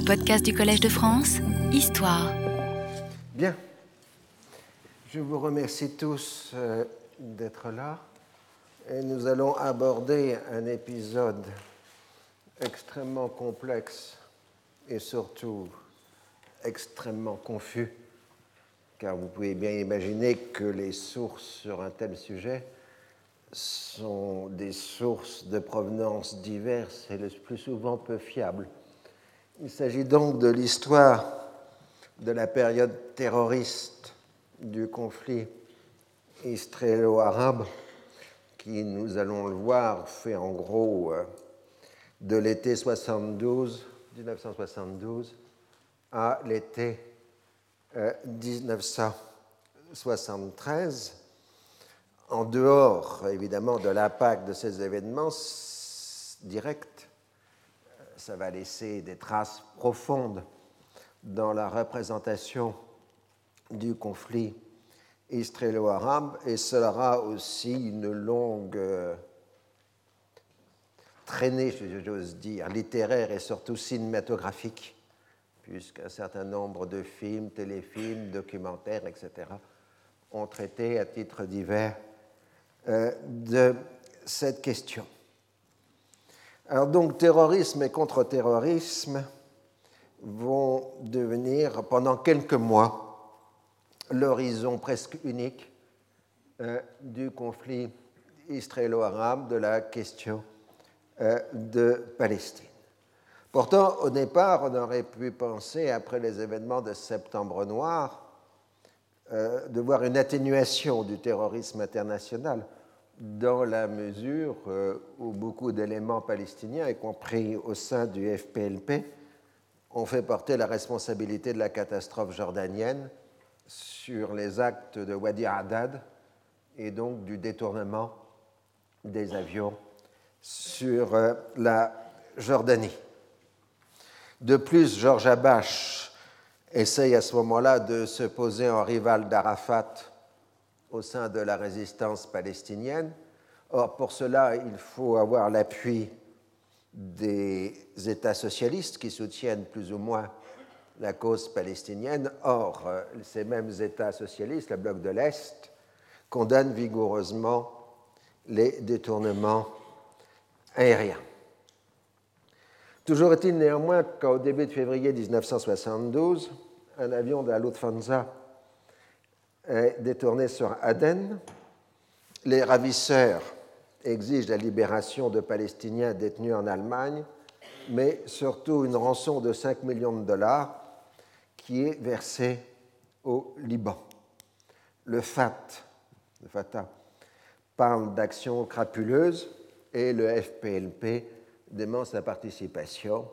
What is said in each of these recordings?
Les podcasts du Collège de France, Histoire. Bien. Je vous remercie tous euh, d'être là. Et nous allons aborder un épisode extrêmement complexe et surtout extrêmement confus, car vous pouvez bien imaginer que les sources sur un tel sujet sont des sources de provenance diverses et le plus souvent peu fiables. Il s'agit donc de l'histoire de la période terroriste du conflit israélo-arabe qui, nous allons le voir, fait en gros euh, de l'été 72, 1972 à l'été 1973 euh, en dehors évidemment de l'impact de ces événements directs, ça va laisser des traces profondes dans la représentation du conflit israélo-arabe et sera aussi une longue euh, traînée, j'ose dire, littéraire et surtout cinématographique, puisqu'un certain nombre de films, téléfilms, documentaires, etc., ont traité à titre divers euh, de cette question. Alors donc terrorisme et contre-terrorisme vont devenir pendant quelques mois l'horizon presque unique euh, du conflit israélo-arabe, de la question euh, de Palestine. Pourtant, au départ, on aurait pu penser, après les événements de Septembre Noir, euh, de voir une atténuation du terrorisme international dans la mesure euh, où beaucoup d'éléments palestiniens, y compris au sein du FPLP, ont fait porter la responsabilité de la catastrophe jordanienne sur les actes de Wadi Haddad et donc du détournement des avions sur euh, la Jordanie. De plus, Georges Abache essaye à ce moment-là de se poser en rival d'Arafat au sein de la résistance palestinienne. Or, pour cela, il faut avoir l'appui des États socialistes qui soutiennent plus ou moins la cause palestinienne. Or, ces mêmes États socialistes, le bloc de l'Est, condamnent vigoureusement les détournements aériens. Toujours est-il néanmoins qu'au début de février 1972, un avion de la Lufthansa est détourné sur Aden. Les ravisseurs exigent la libération de Palestiniens détenus en Allemagne, mais surtout une rançon de 5 millions de dollars qui est versée au Liban. Le FAT, le Fatah, parle d'actions crapuleuses et le FPLP dément sa participation.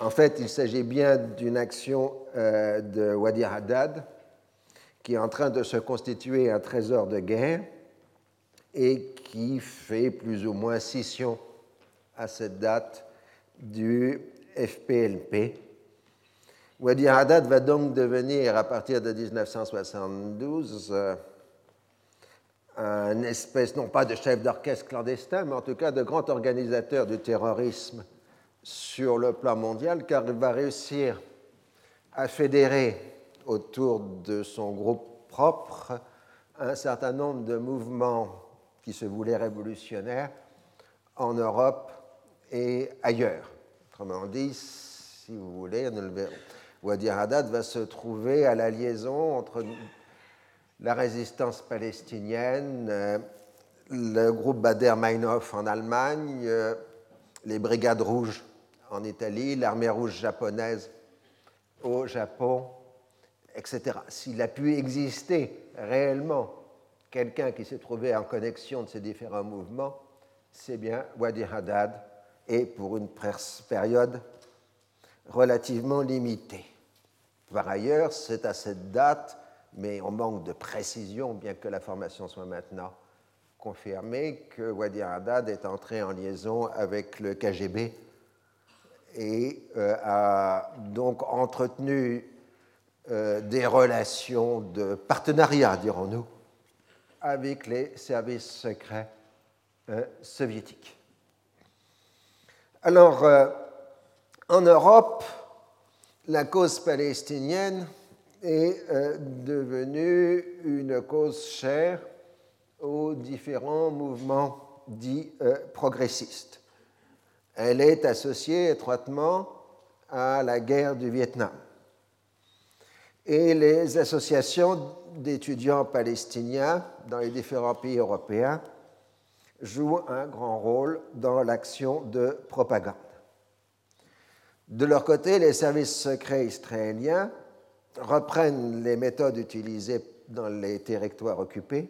En fait, il s'agit bien d'une action euh, de Wadi Haddad qui est en train de se constituer un trésor de guerre et qui fait plus ou moins scission à cette date du FPLP. Wadi Haddad va donc devenir, à partir de 1972, un espèce, non pas de chef d'orchestre clandestin, mais en tout cas de grand organisateur du terrorisme sur le plan mondial, car il va réussir à fédérer autour de son groupe propre un certain nombre de mouvements qui se voulaient révolutionnaires en Europe et ailleurs. Autrement dit, si vous voulez, Wadi Haddad va se trouver à la liaison entre la résistance palestinienne, euh, le groupe Bader Meinhof en Allemagne, euh, les Brigades Rouges en Italie, l'armée rouge japonaise au Japon, etc. S'il a pu exister réellement quelqu'un qui s'est trouvé en connexion de ces différents mouvements, c'est bien Wadi Haddad, et pour une période relativement limitée. Par ailleurs, c'est à cette date mais on manque de précision, bien que la formation soit maintenant confirmée, que Wadi Haddad est entré en liaison avec le KGB et euh, a donc entretenu euh, des relations de partenariat, dirons-nous, avec les services secrets euh, soviétiques. Alors, en Europe, la cause palestinienne est euh, devenue une cause chère aux différents mouvements dits euh, progressistes. Elle est associée étroitement à la guerre du Vietnam. Et les associations d'étudiants palestiniens dans les différents pays européens jouent un grand rôle dans l'action de propagande. De leur côté, les services secrets israéliens reprennent les méthodes utilisées dans les territoires occupés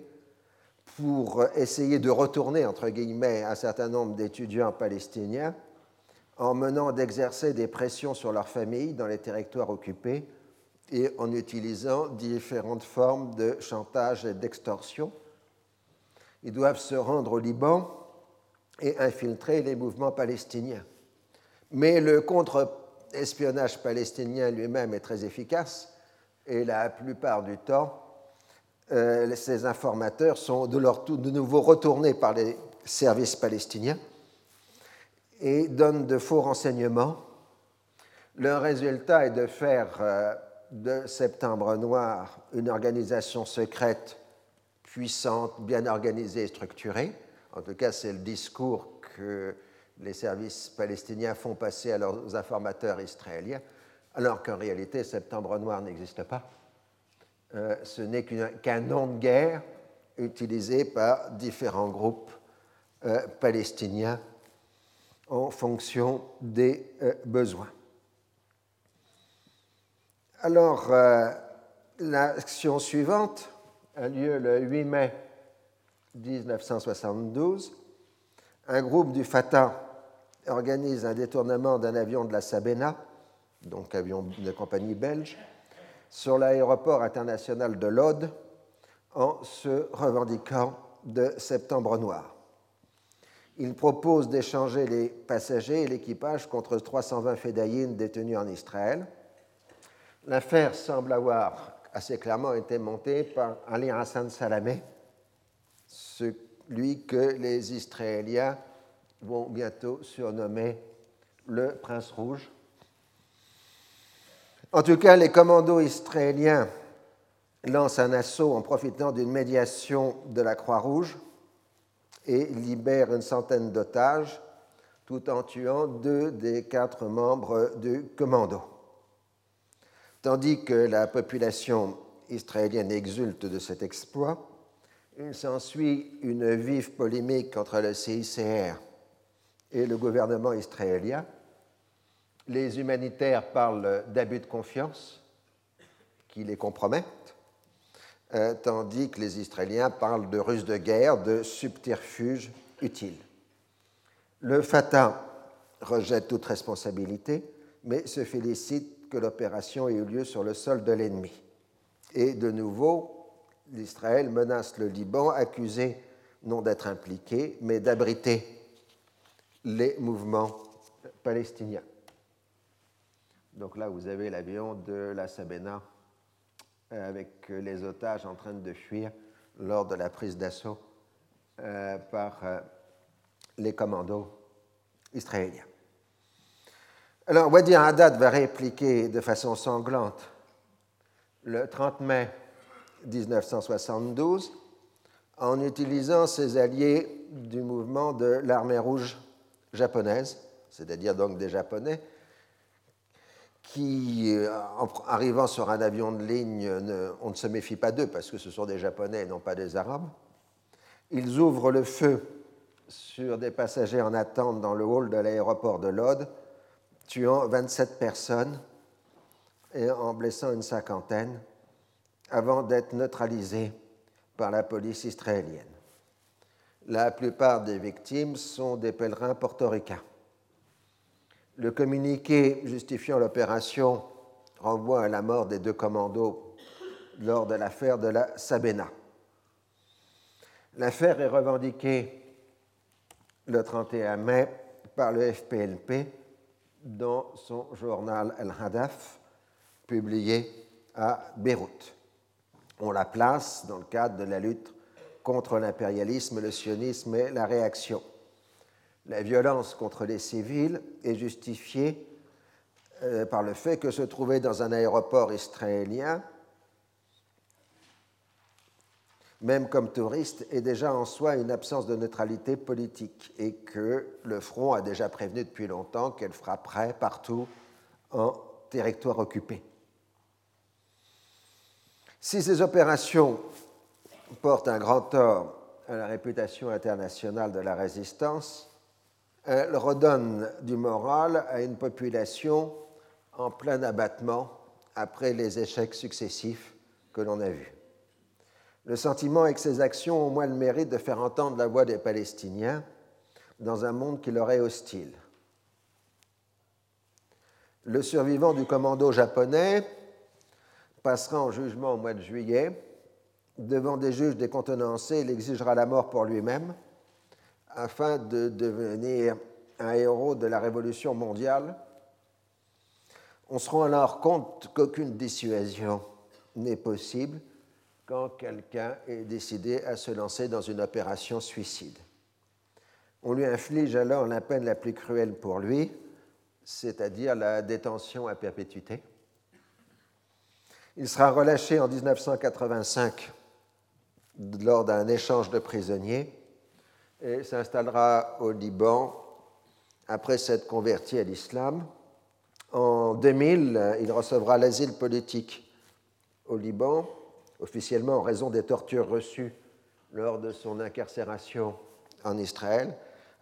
pour essayer de retourner, entre guillemets, un certain nombre d'étudiants palestiniens en menant d'exercer des pressions sur leurs familles dans les territoires occupés et en utilisant différentes formes de chantage et d'extorsion. Ils doivent se rendre au Liban et infiltrer les mouvements palestiniens. Mais le contre-espionnage palestinien lui-même est très efficace et la plupart du temps, euh, ces informateurs sont de, nouveau retournés par les services palestiniens et donnent de faux renseignements. Le résultat est de faire euh, de Septembre Noir une organisation secrète puissante, bien organisée et structurée. En tout cas, c'est le discours que les services palestiniens font passer à leurs informateurs israéliens, alors qu'en réalité, Septembre Noir n'existe pas. Euh, ce n'est qu'un nom de guerre utilisé par différents groupes euh, palestiniens en fonction des euh, besoins. Alors, l'action suivante a lieu le 8 mai 1972. Un groupe du Fatah organise un détournement d'un avion de la Sabena, donc avion de compagnie belge, sur l'aéroport international de Lod en se revendiquant de Septembre Noir. Il propose d'échanger les passagers et l'équipage contre 320 fédayines détenus en Israël. L'affaire semble avoir assez clairement été montée par Ali Hassan Salamé, celui que les Israéliens vont bientôt surnommer le Prince Rouge. En tout cas, les commandos israéliens lancent un assaut en profitant d'une médiation de la Croix-Rouge et libèrent une centaine d'otages tout en tuant deux des quatre membres du commando. Tandis que la population israélienne exulte de cet exploit, il s'ensuit une vive polémique entre le CICR et le gouvernement israélien. Les humanitaires parlent d'abus de confiance qui les compromettent, euh, tandis que les Israéliens parlent de ruse de guerre, de subterfuge utile. Le Fatah rejette toute responsabilité, mais se félicite que l'opération ait eu lieu sur le sol de l'ennemi. Et de nouveau, l'Israël menace le Liban, accusé non d'être impliqué, mais d'abriter les mouvements palestiniens. Donc là, vous avez l'avion de la Sabena euh, avec les otages en train de fuir lors de la prise d'assaut euh, par euh, les commandos israéliens. Alors, Wadi Haddad va répliquer de façon sanglante le 30 mai 1972 en utilisant ses alliés du mouvement de l'armée rouge japonaise, c'est-à-dire donc des Japonais, qui, euh, en arrivant sur un avion de ligne, on ne se méfie pas d'eux parce que ce sont des Japonais et non pas des Arabes. Ils ouvrent le feu sur des passagers en attente dans le hall de l'aéroport de Lod, tuant 27 personnes et en blessant une cinquantaine, avant d'être neutralisés par la police israélienne. La plupart des victimes sont des pèlerins portoricains. Le communiqué justifiant l'opération renvoie à la mort des deux commandos lors de l'affaire de la Sabena. L'affaire est revendiquée le 31 mai par le FPLP dans son journal El Hadaf, publié à Beyrouth. On la place dans le cadre de la lutte contre l'impérialisme, le sionisme et la réaction. La violence contre les civils est justifiée euh, par le fait que se trouver dans un aéroport israélien, même comme touriste, est déjà en soi une absence de neutralité politique et que le front a déjà prévenu depuis longtemps qu'elle frapperait partout en territoire occupé. Si ces opérations portent un grand tort à la réputation internationale de la résistance, elles redonnent du moral à une population en plein abattement après les échecs successifs que l'on a vus. Le sentiment est que ces actions ont au moins le mérite de faire entendre la voix des Palestiniens dans un monde qui leur est hostile. Le survivant du commando japonais passera en jugement au mois de juillet. Devant des juges décontenancés, il exigera la mort pour lui-même afin de devenir un héros de la révolution mondiale. On se rend alors compte qu'aucune dissuasion n'est possible quand quelqu'un est décidé à se lancer dans une opération suicide. On lui inflige alors la peine la plus cruelle pour lui, c'est-à-dire la détention à perpétuité. Il sera relâché en 1985 lors d'un échange de prisonniers et s'installera au Liban après s'être converti à l'islam. En 2000, il recevra l'asile politique au Liban, officiellement en raison des tortures reçues lors de son incarcération en Israël,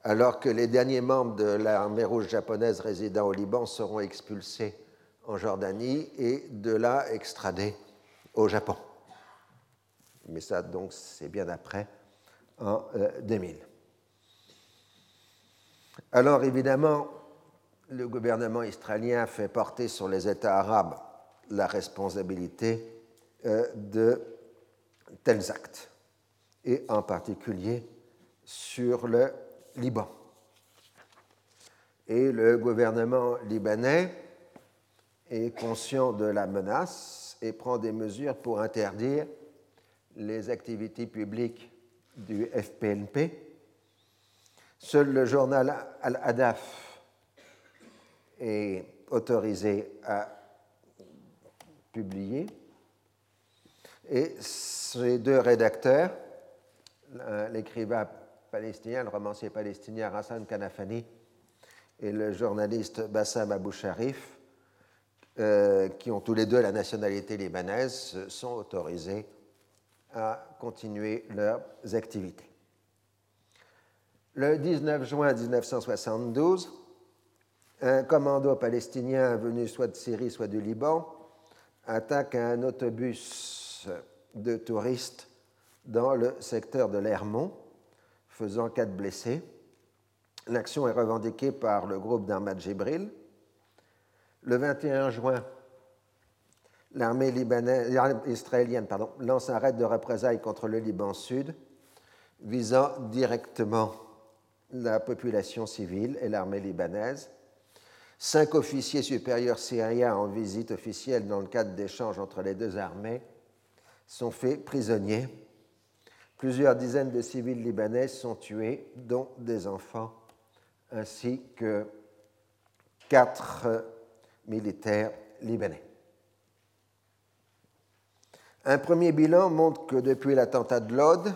alors que les derniers membres de l'armée rouge japonaise résidant au Liban seront expulsés en Jordanie et de là extradés au Japon. Mais ça, donc, c'est bien après, en 2000. Euh, alors, évidemment, le gouvernement israélien fait porter sur les États arabes la responsabilité de tels actes, et en particulier sur le Liban. Et le gouvernement libanais est conscient de la menace et prend des mesures pour interdire les activités publiques du FPNP. Seul le journal Al-Hadaf est autorisé à publier. Et ces deux rédacteurs, l'écrivain palestinien, le romancier palestinien Hassan Kanafani et le journaliste Bassam Abou Sharif, euh, qui ont tous les deux la nationalité libanaise, sont autorisés à continuer leurs activités. Le 19 juin 1972, un commando palestinien venu soit de Syrie, soit du Liban, attaque un autobus de touristes dans le secteur de l'Hermont faisant quatre blessés. L'action est revendiquée par le groupe d'Ahmad Jibril. Le 21 juin, l'armée israélienne pardon, lance un raid de représailles contre le Liban Sud, visant directement la population civile et l'armée libanaise. Cinq officiers supérieurs syriens en visite officielle dans le cadre d'échanges entre les deux armées sont faits prisonniers Plusieurs dizaines de civils libanais sont tués, dont des enfants, ainsi que quatre militaires libanais. Un premier bilan montre que depuis l'attentat de Lod,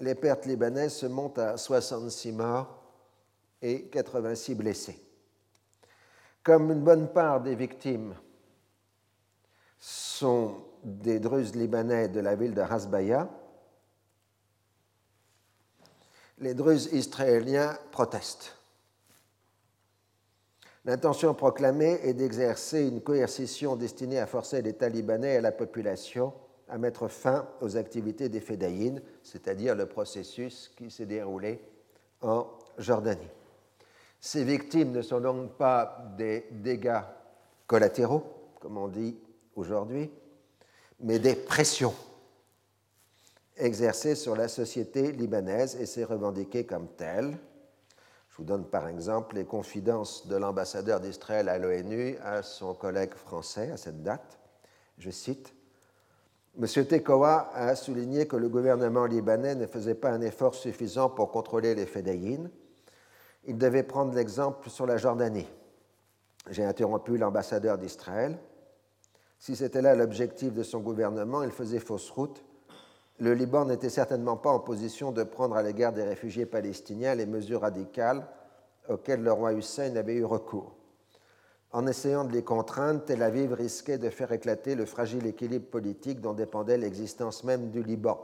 les pertes libanaises se montent à 66 morts et 86 blessés. Comme une bonne part des victimes sont des Druzes libanais de la ville de Hasbaya, les Druzes israéliens protestent. L'intention proclamée est d'exercer une coercition destinée à forcer les Talibanais et la population à mettre fin aux activités des Fédayines, c'est-à-dire le processus qui s'est déroulé en Jordanie. Ces victimes ne sont donc pas des dégâts collatéraux, comme on dit aujourd'hui, mais des pressions exercée sur la société libanaise et s'est revendiquée comme telle. Je vous donne par exemple les confidences de l'ambassadeur d'Israël à l'ONU à son collègue français à cette date. Je cite M. Tekoa a souligné que le gouvernement libanais ne faisait pas un effort suffisant pour contrôler les fédéines. Il devait prendre l'exemple sur la Jordanie. J'ai interrompu l'ambassadeur d'Israël. Si c'était là l'objectif de son gouvernement, il faisait fausse route. Le Liban n'était certainement pas en position de prendre à l'égard des réfugiés palestiniens les mesures radicales auxquelles le roi Hussein avait eu recours. En essayant de les contraindre, Tel Aviv risquait de faire éclater le fragile équilibre politique dont dépendait l'existence même du Liban.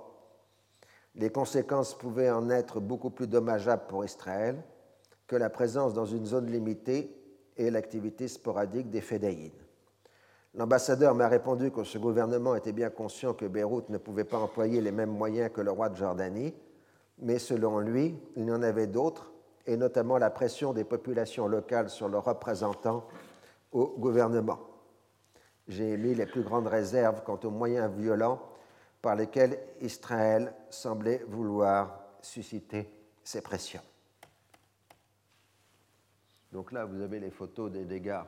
Les conséquences pouvaient en être beaucoup plus dommageables pour Israël que la présence dans une zone limitée et l'activité sporadique des fédéines. L'ambassadeur m'a répondu que ce gouvernement était bien conscient que Beyrouth ne pouvait pas employer les mêmes moyens que le roi de Jordanie, mais selon lui, il y en avait d'autres, et notamment la pression des populations locales sur leurs représentants au gouvernement. J'ai émis les plus grandes réserves quant aux moyens violents par lesquels Israël semblait vouloir susciter ces pressions. Donc là, vous avez les photos des dégâts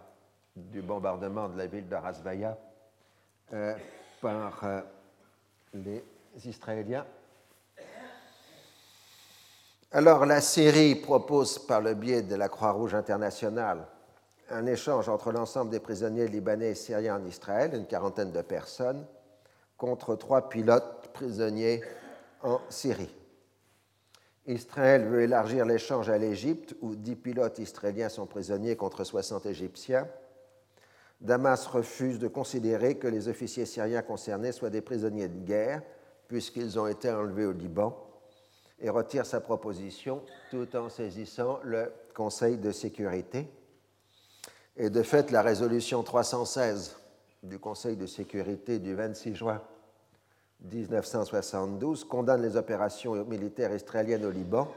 du bombardement de la ville de euh, par euh, les Israéliens. Alors la Syrie propose par le biais de la Croix-Rouge internationale un échange entre l'ensemble des prisonniers libanais et syriens en Israël, une quarantaine de personnes, contre trois pilotes prisonniers en Syrie. Israël veut élargir l'échange à l'Égypte, où dix pilotes israéliens sont prisonniers contre 60 Égyptiens. Damas refuse de considérer que les officiers syriens concernés soient des prisonniers de guerre, puisqu'ils ont été enlevés au Liban, et retire sa proposition tout en saisissant le Conseil de sécurité. Et de fait, la résolution 316 du Conseil de sécurité du 26 juin 1972 condamne les opérations militaires israéliennes au Liban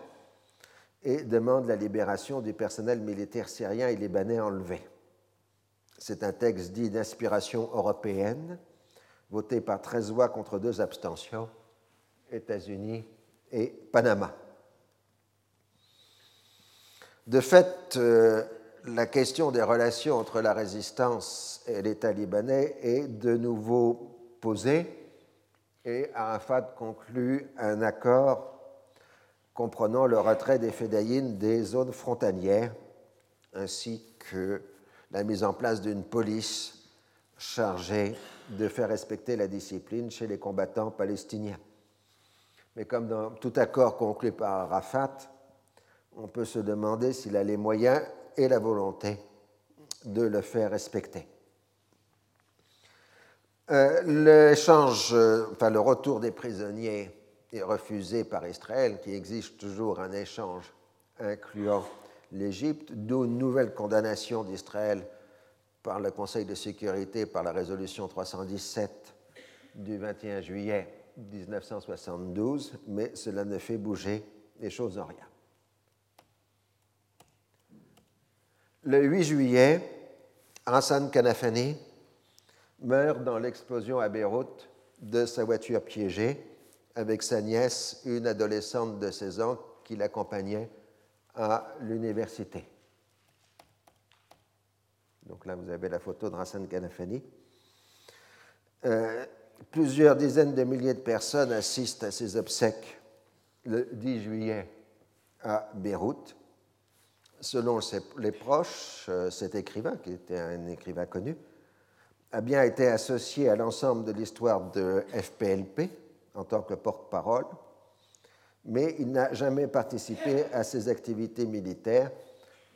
et demande la libération du personnel militaire syrien et libanais enlevé. C'est un texte dit d'inspiration européenne, voté par 13 voix contre deux abstentions, États-Unis et Panama. De fait, euh, la question des relations entre la résistance et l'État libanais est de nouveau posée et Arafat conclut un accord comprenant le retrait des fédayines des zones frontalières ainsi que la mise en place d'une police chargée de faire respecter la discipline chez les combattants palestiniens. Mais comme dans tout accord conclu par Arafat, on peut se demander s'il a les moyens et la volonté de le faire respecter. Euh, le retour des prisonniers est refusé par Israël, qui exige toujours un échange incluant l'Égypte, d'où une nouvelle condamnation d'Israël par le Conseil de sécurité par la résolution 317 du 21 juillet 1972, mais cela ne fait bouger les choses en rien. Le 8 juillet, Hassan Kanafani meurt dans l'explosion à Beyrouth de sa voiture piégée avec sa nièce, une adolescente de 16 ans qui l'accompagnait à l'université. Donc là, vous avez la photo de Hassan Kanafani. Euh, plusieurs dizaines de milliers de personnes assistent à ses obsèques le 10 juillet à Beyrouth. Selon les proches, euh, cet écrivain, qui était un écrivain connu, a bien été associé à l'ensemble de l'histoire de FPLP en tant que porte-parole, mais il n'a jamais participé à ces activités militaires,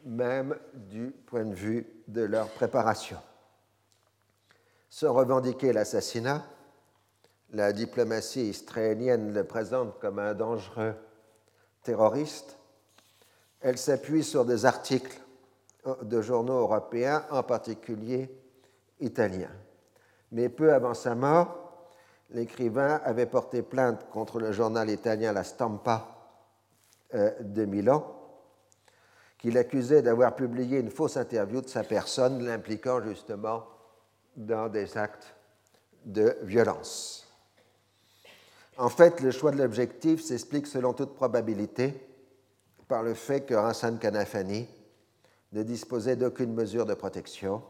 même du point de vue de leur préparation. Sans revendiquer l'assassinat, la diplomatie israélienne le présente comme un dangereux terroriste. Elle s'appuie sur des articles de journaux européens, en particulier italien. Mais peu avant sa mort, l'écrivain avait porté plainte contre le journal italien La Stampa euh, de Milan, qu'il accusait d'avoir publié une fausse interview de sa personne, l'impliquant justement dans des actes de violence. En fait, le choix de l'objectif s'explique selon toute probabilité par le fait que Hassan Kanafani ne disposait d'aucune mesure de protection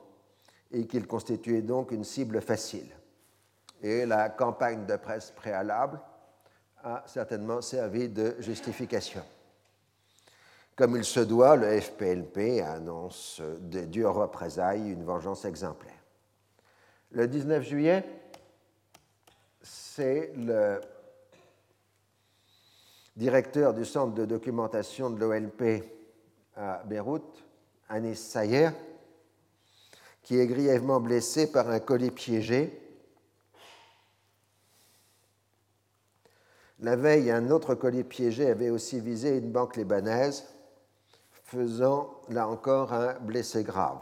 et qu'il constituait donc une cible facile. Et la campagne de presse préalable a certainement servi de justification. Comme il se doit, le FPLP annonce de dures représailles, une vengeance exemplaire. Le 19 juillet, c'est le directeur du centre de documentation de l'OLP à Beyrouth, Anis Sayer, qui est grièvement blessé par un colis piégé. La veille, un autre colis piégé avait aussi visé une banque libanaise, faisant là encore un blessé grave.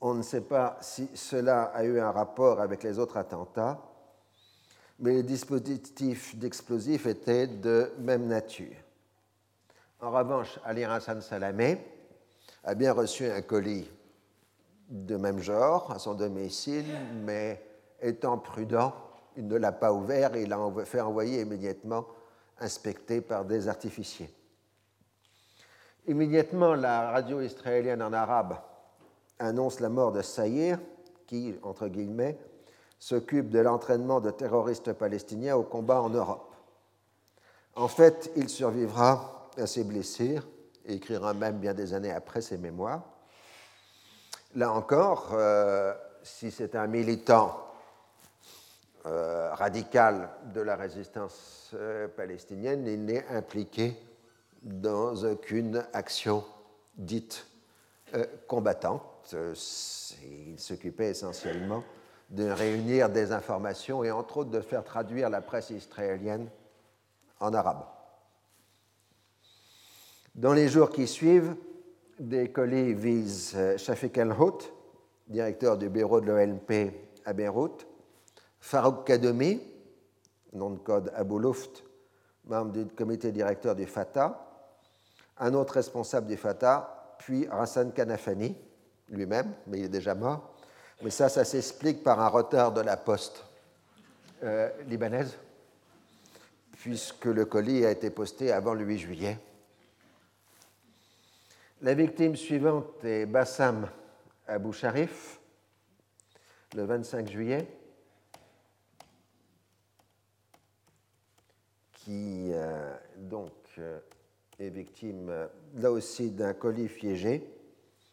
On ne sait pas si cela a eu un rapport avec les autres attentats, mais les dispositifs d'explosifs étaient de même nature. En revanche, Ali Hassan Salamé a bien reçu un colis de même genre à son domicile, mais étant prudent, il ne l'a pas ouvert et il l'a fait envoyer immédiatement inspecter par des artificiers. Immédiatement, la radio israélienne en arabe annonce la mort de Saïr, qui, entre guillemets, s'occupe de l'entraînement de terroristes palestiniens au combat en Europe. En fait, il survivra à ses blessures et écrira même bien des années après ses mémoires. Là encore, euh, si c'est un militant euh, radical de la résistance euh, palestinienne, il n'est impliqué dans aucune action dite combattante. Il s'occupait essentiellement de réunir des informations et entre autres de faire traduire la presse israélienne en arabe. Dans les jours qui suivent, des colis visent Shafiq El-Hout, directeur du bureau de l'OLP à Beyrouth, Farouk Kadomi, nom de code Abou Luft, membre du comité directeur du Fatah, un autre responsable du Fatah, puis Hassan Kanafani, lui-même, mais il est déjà mort, mais ça, ça s'explique par un retard de la poste euh, libanaise, puisque le colis a été posté avant le 8 juillet. La victime suivante est Bassam Abou Sharif, le 25 juillet, qui euh, donc euh, est victime là aussi d'un colis piégé,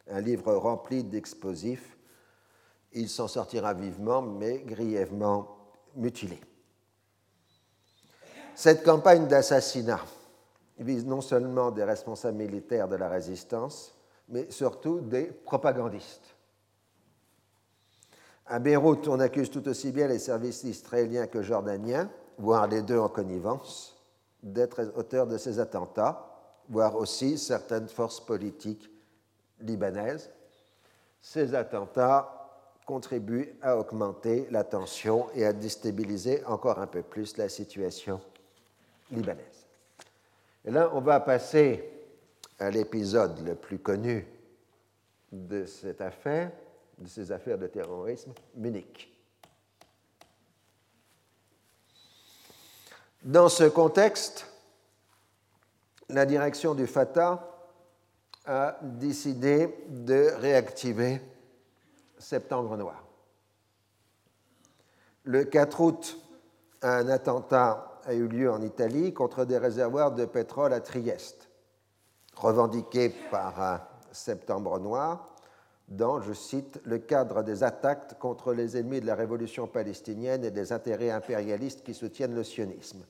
un livre rempli d'explosifs il s'en sortira vivement, mais grièvement mutilé. Cette campagne d'assassinat vise non seulement des responsables militaires de la résistance, mais surtout des propagandistes. À Beyrouth, on accuse tout aussi bien les services israéliens que jordaniens, voire les deux en connivence, d'être auteurs de ces attentats, voire aussi certaines forces politiques libanaises. Ces attentats contribue à augmenter la tension et à déstabiliser encore un peu plus la situation libanaise. Et là, on va passer à l'épisode le plus connu de cette affaire, de ces affaires de terrorisme, Munich. Dans ce contexte, la direction du Fatah a décidé de réactiver Septembre noir. Le 4 août, un attentat a eu lieu en Italie contre des réservoirs de pétrole à Trieste, revendiqué par Septembre noir dans, je cite, le cadre des attaques contre les ennemis de la révolution palestinienne et des intérêts impérialistes qui soutiennent le sionisme.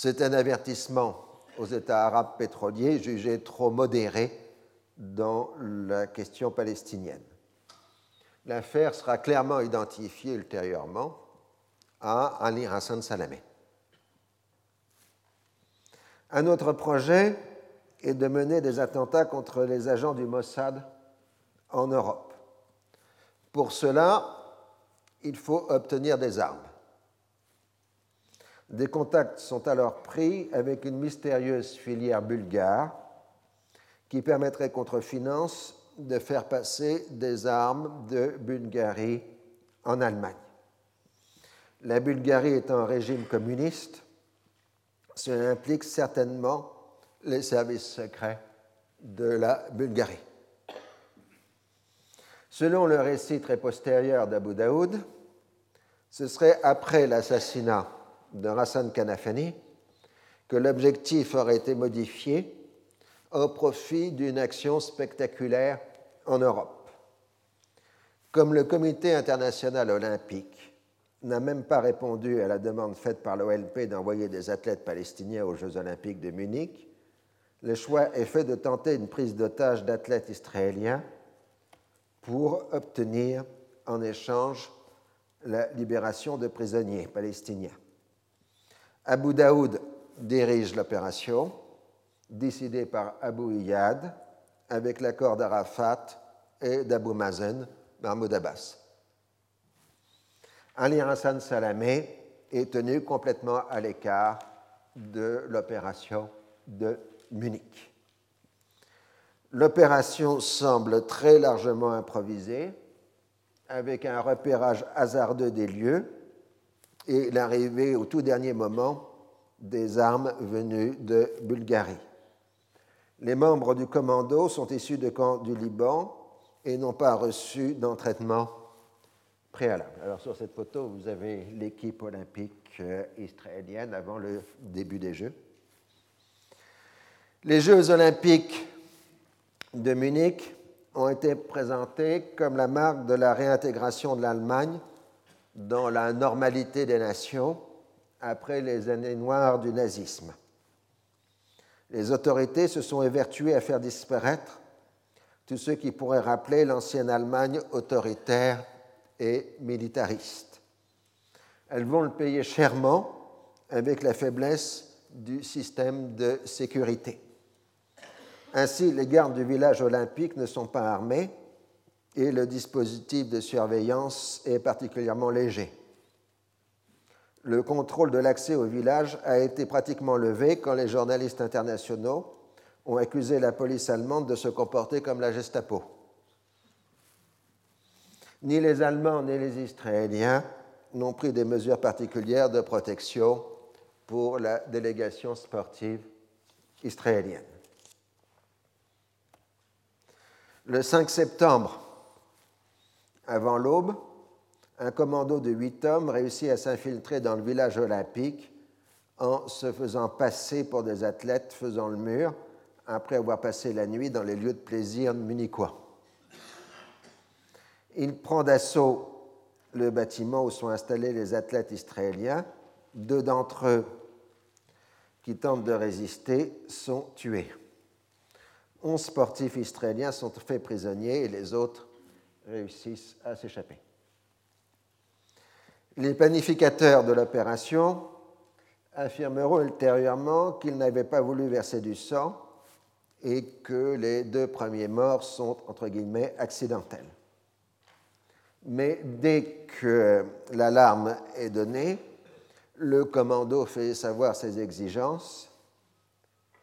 C'est un avertissement aux États arabes pétroliers jugés trop modérés dans la question palestinienne l'affaire sera clairement identifiée ultérieurement à Ali Hassan Salamé. Un autre projet est de mener des attentats contre les agents du Mossad en Europe. Pour cela, il faut obtenir des armes. Des contacts sont alors pris avec une mystérieuse filière bulgare qui permettrait contre finance de faire passer des armes de Bulgarie en Allemagne. La Bulgarie est un régime communiste, cela implique certainement les services secrets de la Bulgarie. Selon le récit très postérieur d'Abu Daoud, ce serait après l'assassinat de Hassan Kanafani que l'objectif aurait été modifié au profit d'une action spectaculaire en Europe. Comme le Comité international olympique n'a même pas répondu à la demande faite par l'OLP d'envoyer des athlètes palestiniens aux Jeux olympiques de Munich, le choix est fait de tenter une prise d'otage d'athlètes israéliens pour obtenir en échange la libération de prisonniers palestiniens. Abu Daoud dirige l'opération, décidée par Abu Iyad, avec l'accord d'Arafat et d'Abu Mazen, Mahmoud Abbas. Ali Hassan Salamé est tenu complètement à l'écart de l'opération de Munich. L'opération semble très largement improvisée, avec un repérage hasardeux des lieux et l'arrivée au tout dernier moment des armes venues de Bulgarie. Les membres du commando sont issus de camps du Liban et n'ont pas reçu d'entraînement préalable. Alors sur cette photo, vous avez l'équipe olympique euh, israélienne avant le début des Jeux. Les Jeux olympiques de Munich ont été présentés comme la marque de la réintégration de l'Allemagne dans la normalité des nations après les années noires du nazisme. Les autorités se sont évertuées à faire disparaître tout ce qui pourrait rappeler l'ancienne Allemagne autoritaire et militariste. Elles vont le payer chèrement avec la faiblesse du système de sécurité. Ainsi, les gardes du village olympique ne sont pas armés et le dispositif de surveillance est particulièrement léger. Le contrôle de l'accès au village a été pratiquement levé quand les journalistes internationaux ont accusé la police allemande de se comporter comme la Gestapo. Ni les Allemands ni les Israéliens n'ont pris des mesures particulières de protection pour la délégation sportive israélienne. Le 5 septembre, avant l'aube, un commando de huit hommes réussit à s'infiltrer dans le village olympique en se faisant passer pour des athlètes faisant le mur après avoir passé la nuit dans les lieux de plaisir munichois. Il prend d'assaut le bâtiment où sont installés les athlètes israéliens. Deux d'entre eux qui tentent de résister sont tués. Onze sportifs israéliens sont faits prisonniers et les autres réussissent à s'échapper. Les planificateurs de l'opération affirmeront ultérieurement qu'ils n'avaient pas voulu verser du sang et que les deux premiers morts sont, entre guillemets, accidentels. Mais dès que l'alarme est donnée, le commando fait savoir ses exigences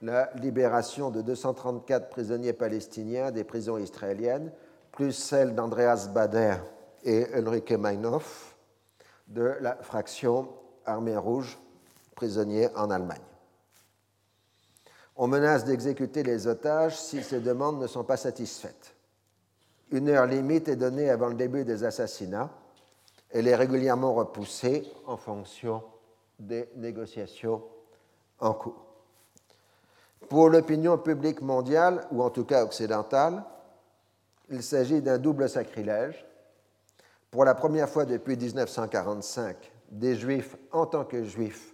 la libération de 234 prisonniers palestiniens des prisons israéliennes, plus celle d'Andreas Bader et Ulrike Meinhof de la fraction Armée Rouge, prisonniers en Allemagne. On menace d'exécuter les otages si ces demandes ne sont pas satisfaites. Une heure limite est donnée avant le début des assassinats. Elle est régulièrement repoussée en fonction des négociations en cours. Pour l'opinion publique mondiale, ou en tout cas occidentale, il s'agit d'un double sacrilège. Pour la première fois depuis 1945, des juifs en tant que juifs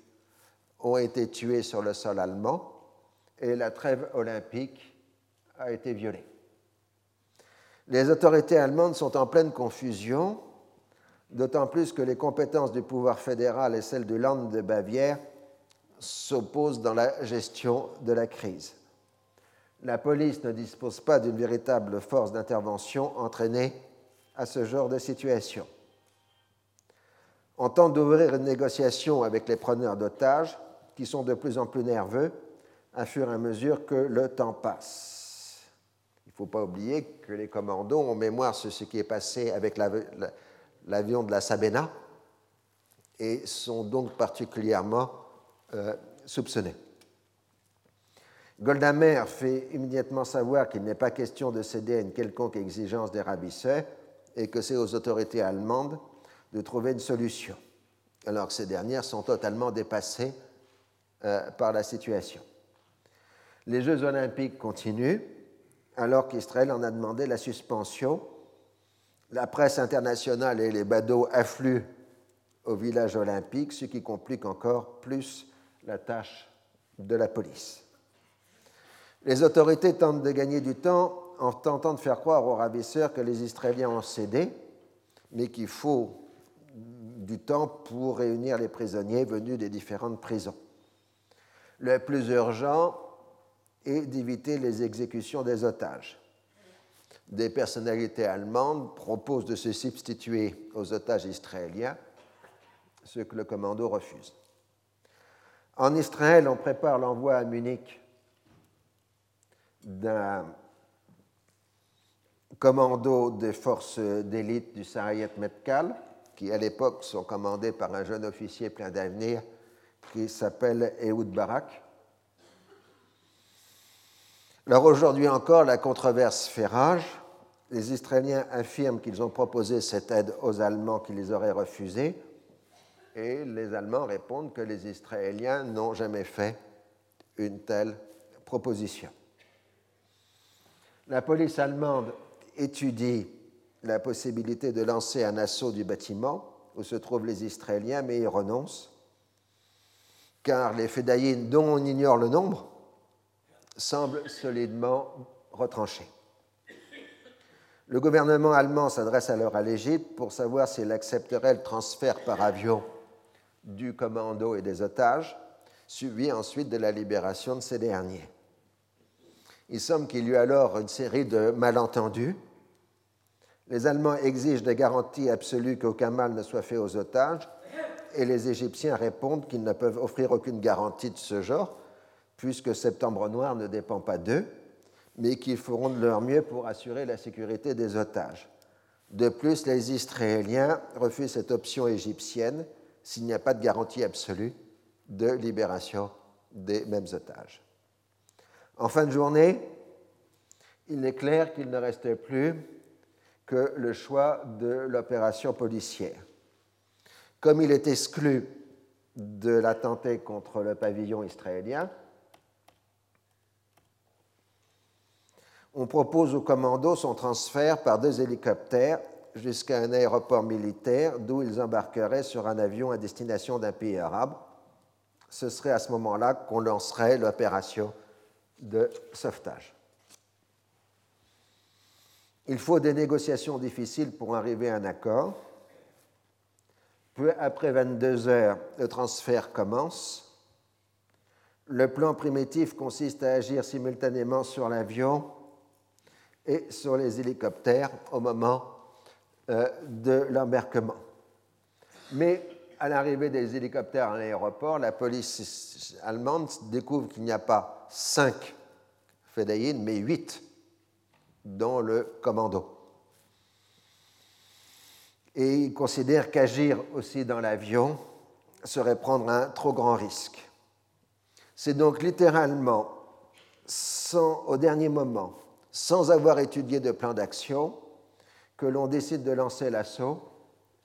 ont été tués sur le sol allemand et la trêve olympique a été violée. Les autorités allemandes sont en pleine confusion, d'autant plus que les compétences du pouvoir fédéral et celles du Land de Bavière s'oppose dans la gestion de la crise. La police ne dispose pas d'une véritable force d'intervention entraînée à ce genre de situation. On tente d'ouvrir une négociation avec les preneurs d'otages, qui sont de plus en plus nerveux à fur et à mesure que le temps passe. Il ne faut pas oublier que les commandos ont mémoire sur ce qui est passé avec l'avion de la Sabena et sont donc particulièrement euh, soupçonné. Goldamer fait immédiatement savoir qu'il n'est pas question de céder à une quelconque exigence des ravisseurs et que c'est aux autorités allemandes de trouver une solution, alors que ces dernières sont totalement dépassées euh, par la situation. Les Jeux olympiques continuent alors qu'Israël en a demandé la suspension. La presse internationale et les badauds affluent au village olympique, ce qui complique encore plus la tâche de la police. Les autorités tentent de gagner du temps en tentant de faire croire aux ravisseurs que les Israéliens ont cédé, mais qu'il faut du temps pour réunir les prisonniers venus des différentes prisons. Le plus urgent est d'éviter les exécutions des otages. Des personnalités allemandes proposent de se substituer aux otages israéliens, ce que le commando refuse. En Israël, on prépare l'envoi à Munich d'un commando des forces d'élite du Sarayet Metkal, qui à l'époque sont commandés par un jeune officier plein d'avenir qui s'appelle Ehud Barak. Alors aujourd'hui encore, la controverse fait rage. Les Israéliens affirment qu'ils ont proposé cette aide aux Allemands qui les auraient refusés, et les Allemands répondent que les Israéliens n'ont jamais fait une telle proposition. La police allemande étudie la possibilité de lancer un assaut du bâtiment où se trouvent les Israéliens, mais ils renoncent, car les Fédayines, dont on ignore le nombre, semblent solidement retranchés. Le gouvernement allemand s'adresse alors à l'Égypte pour savoir s'il accepterait le transfert par avion du commando et des otages, suivi ensuite de la libération de ces derniers. Il semble qu'il y eut alors une série de malentendus. Les Allemands exigent des garanties absolues qu'aucun mal ne soit fait aux otages, et les Égyptiens répondent qu'ils ne peuvent offrir aucune garantie de ce genre, puisque Septembre Noir ne dépend pas d'eux, mais qu'ils feront de leur mieux pour assurer la sécurité des otages. De plus, les Israéliens refusent cette option égyptienne s'il n'y a pas de garantie absolue de libération des mêmes otages. En fin de journée, il est clair qu'il ne restait plus que le choix de l'opération policière. Comme il est exclu de l'attenter contre le pavillon israélien, on propose au commando son transfert par deux hélicoptères jusqu'à un aéroport militaire d'où ils embarqueraient sur un avion à destination d'un pays arabe. Ce serait à ce moment-là qu'on lancerait l'opération de sauvetage. Il faut des négociations difficiles pour arriver à un accord. Peu après 22 heures, le transfert commence. Le plan primitif consiste à agir simultanément sur l'avion et sur les hélicoptères au moment euh, de l'embarquement. Mais à l'arrivée des hélicoptères à l'aéroport, la police allemande découvre qu'il n'y a pas cinq fédayines, mais huit dans le commando. Et il considère qu'agir aussi dans l'avion serait prendre un trop grand risque. C'est donc littéralement, au dernier moment, sans avoir étudié de plan d'action, que l'on décide de lancer l'assaut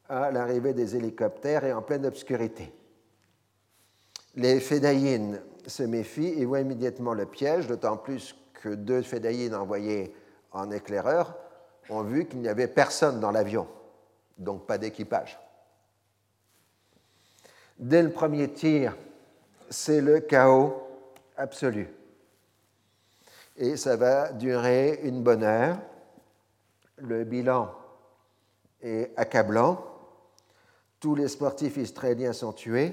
à l'arrivée des hélicoptères et en pleine obscurité. Les fédayines se méfient et voient immédiatement le piège, d'autant plus que deux fédayines envoyées en éclaireur ont vu qu'il n'y avait personne dans l'avion, donc pas d'équipage. Dès le premier tir, c'est le chaos absolu. Et ça va durer une bonne heure. Le bilan est accablant tous les sportifs israéliens sont tués,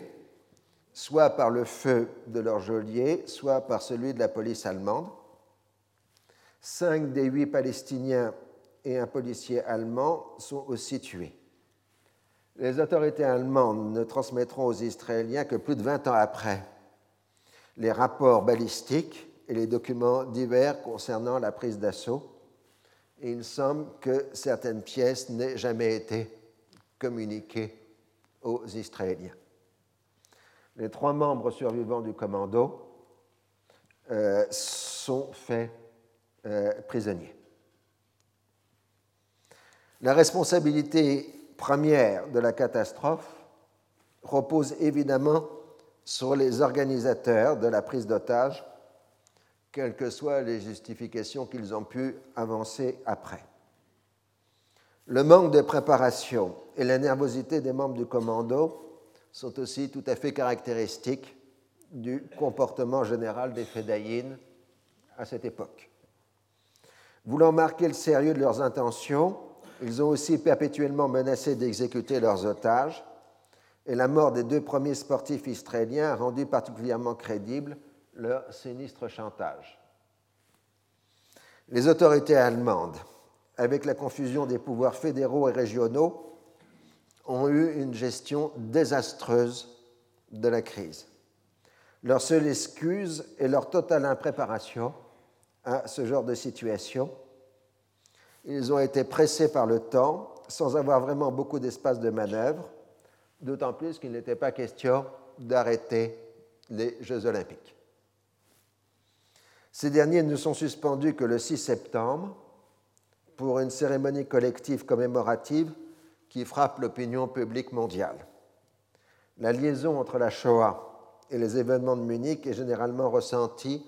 soit par le feu de leur geôlier, soit par celui de la police allemande. Cinq des huit Palestiniens et un policier allemand sont aussi tués. Les autorités allemandes ne transmettront aux Israéliens que plus de 20 ans après les rapports balistiques et les documents divers concernant la prise d'assaut. Et il semble que certaines pièces n'aient jamais été communiquées aux Israéliens. Les trois membres survivants du commando euh, sont faits euh, prisonniers. La responsabilité première de la catastrophe repose évidemment sur les organisateurs de la prise d'otages quelles que soient les justifications qu'ils ont pu avancer après. Le manque de préparation et la nervosité des membres du commando sont aussi tout à fait caractéristiques du comportement général des Fédayines à cette époque. Voulant marquer le sérieux de leurs intentions, ils ont aussi perpétuellement menacé d'exécuter leurs otages, et la mort des deux premiers sportifs israéliens a rendu particulièrement crédible leur sinistre chantage. Les autorités allemandes, avec la confusion des pouvoirs fédéraux et régionaux, ont eu une gestion désastreuse de la crise. Leur seule excuse est leur totale impréparation à ce genre de situation. Ils ont été pressés par le temps sans avoir vraiment beaucoup d'espace de manœuvre, d'autant plus qu'il n'était pas question d'arrêter les Jeux olympiques. Ces derniers ne sont suspendus que le 6 septembre pour une cérémonie collective commémorative qui frappe l'opinion publique mondiale. La liaison entre la Shoah et les événements de Munich est généralement ressentie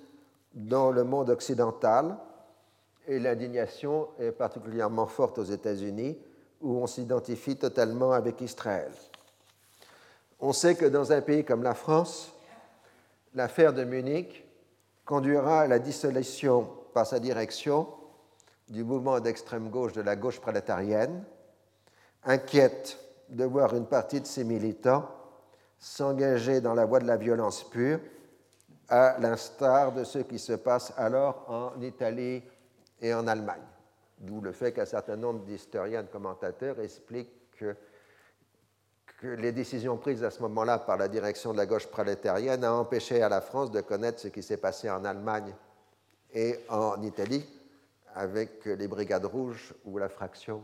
dans le monde occidental et l'indignation est particulièrement forte aux États-Unis où on s'identifie totalement avec Israël. On sait que dans un pays comme la France, l'affaire de Munich conduira à la dissolution par sa direction du mouvement d'extrême gauche de la gauche prolétarienne, inquiète de voir une partie de ses militants s'engager dans la voie de la violence pure, à l'instar de ce qui se passe alors en Italie et en Allemagne. D'où le fait qu'un certain nombre d'historiens et de commentateurs expliquent que, que, les décisions prises à ce moment-là par la direction de la gauche prolétarienne ont empêché à la France de connaître ce qui s'est passé en Allemagne et en Italie avec les brigades rouges ou la fraction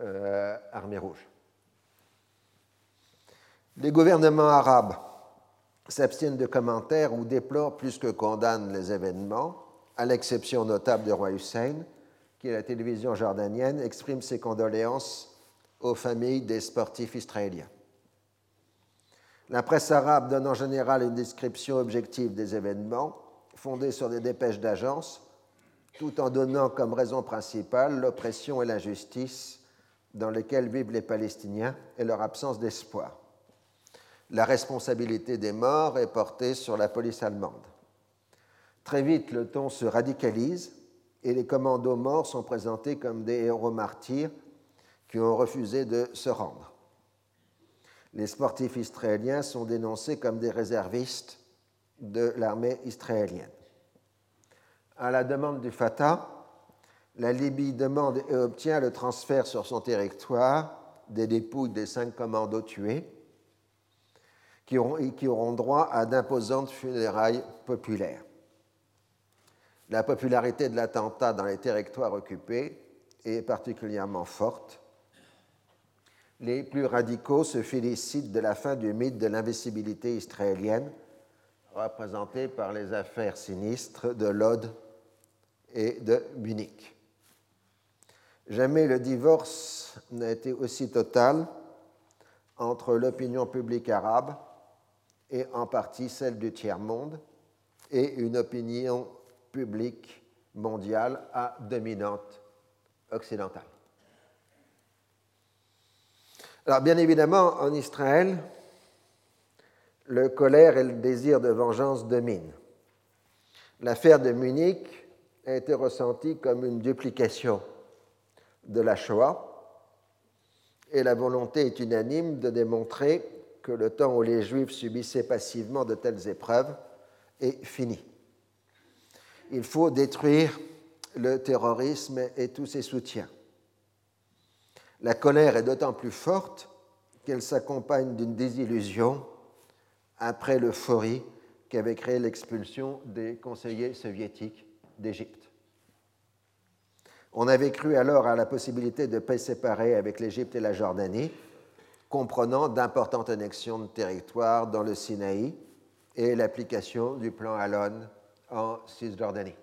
euh, armée rouge. Les gouvernements arabes s'abstiennent de commentaires ou déplorent plus que condamnent les événements, à l'exception notable du roi Hussein, qui, à la télévision jordanienne, exprime ses condoléances aux familles des sportifs israéliens. La presse arabe donne en général une description objective des événements, fondée sur des dépêches d'agence, tout en donnant comme raison principale l'oppression et l'injustice dans lesquelles vivent les Palestiniens et leur absence d'espoir. La responsabilité des morts est portée sur la police allemande. Très vite, le ton se radicalise et les commandos morts sont présentés comme des héros martyrs qui ont refusé de se rendre. Les sportifs israéliens sont dénoncés comme des réservistes de l'armée israélienne. À la demande du Fatah, la Libye demande et obtient le transfert sur son territoire des dépouilles des cinq commandos tués, qui auront, droit à d'imposantes funérailles populaires. La popularité de l'attentat dans les territoires occupés est particulièrement forte. Les plus radicaux se félicitent de la fin du mythe de l'invisibilité israélienne, représenté par les affaires sinistres de Lod et de Munich. Jamais le divorce n'a été aussi total entre l'opinion publique arabe et en partie celle du tiers-monde et une opinion publique mondiale à dominante occidentale. Alors bien évidemment, en Israël, le colère et le désir de vengeance dominent. L'affaire de Munich a été ressentie comme une duplication de la Shoah, et la volonté est unanime de démontrer que le temps où les Juifs subissaient passivement de telles épreuves est fini. Il faut détruire le terrorisme et tous ses soutiens. La colère est d'autant plus forte qu'elle s'accompagne d'une désillusion après l'euphorie qu'avait créée l'expulsion des conseillers soviétiques d'Égypte. On avait cru alors à la possibilité de paix séparée avec l'Égypte et la Jordanie, comprenant d'importantes annexions de territoires dans le Sinaï et l'application du plan Alon en Cisjordanie.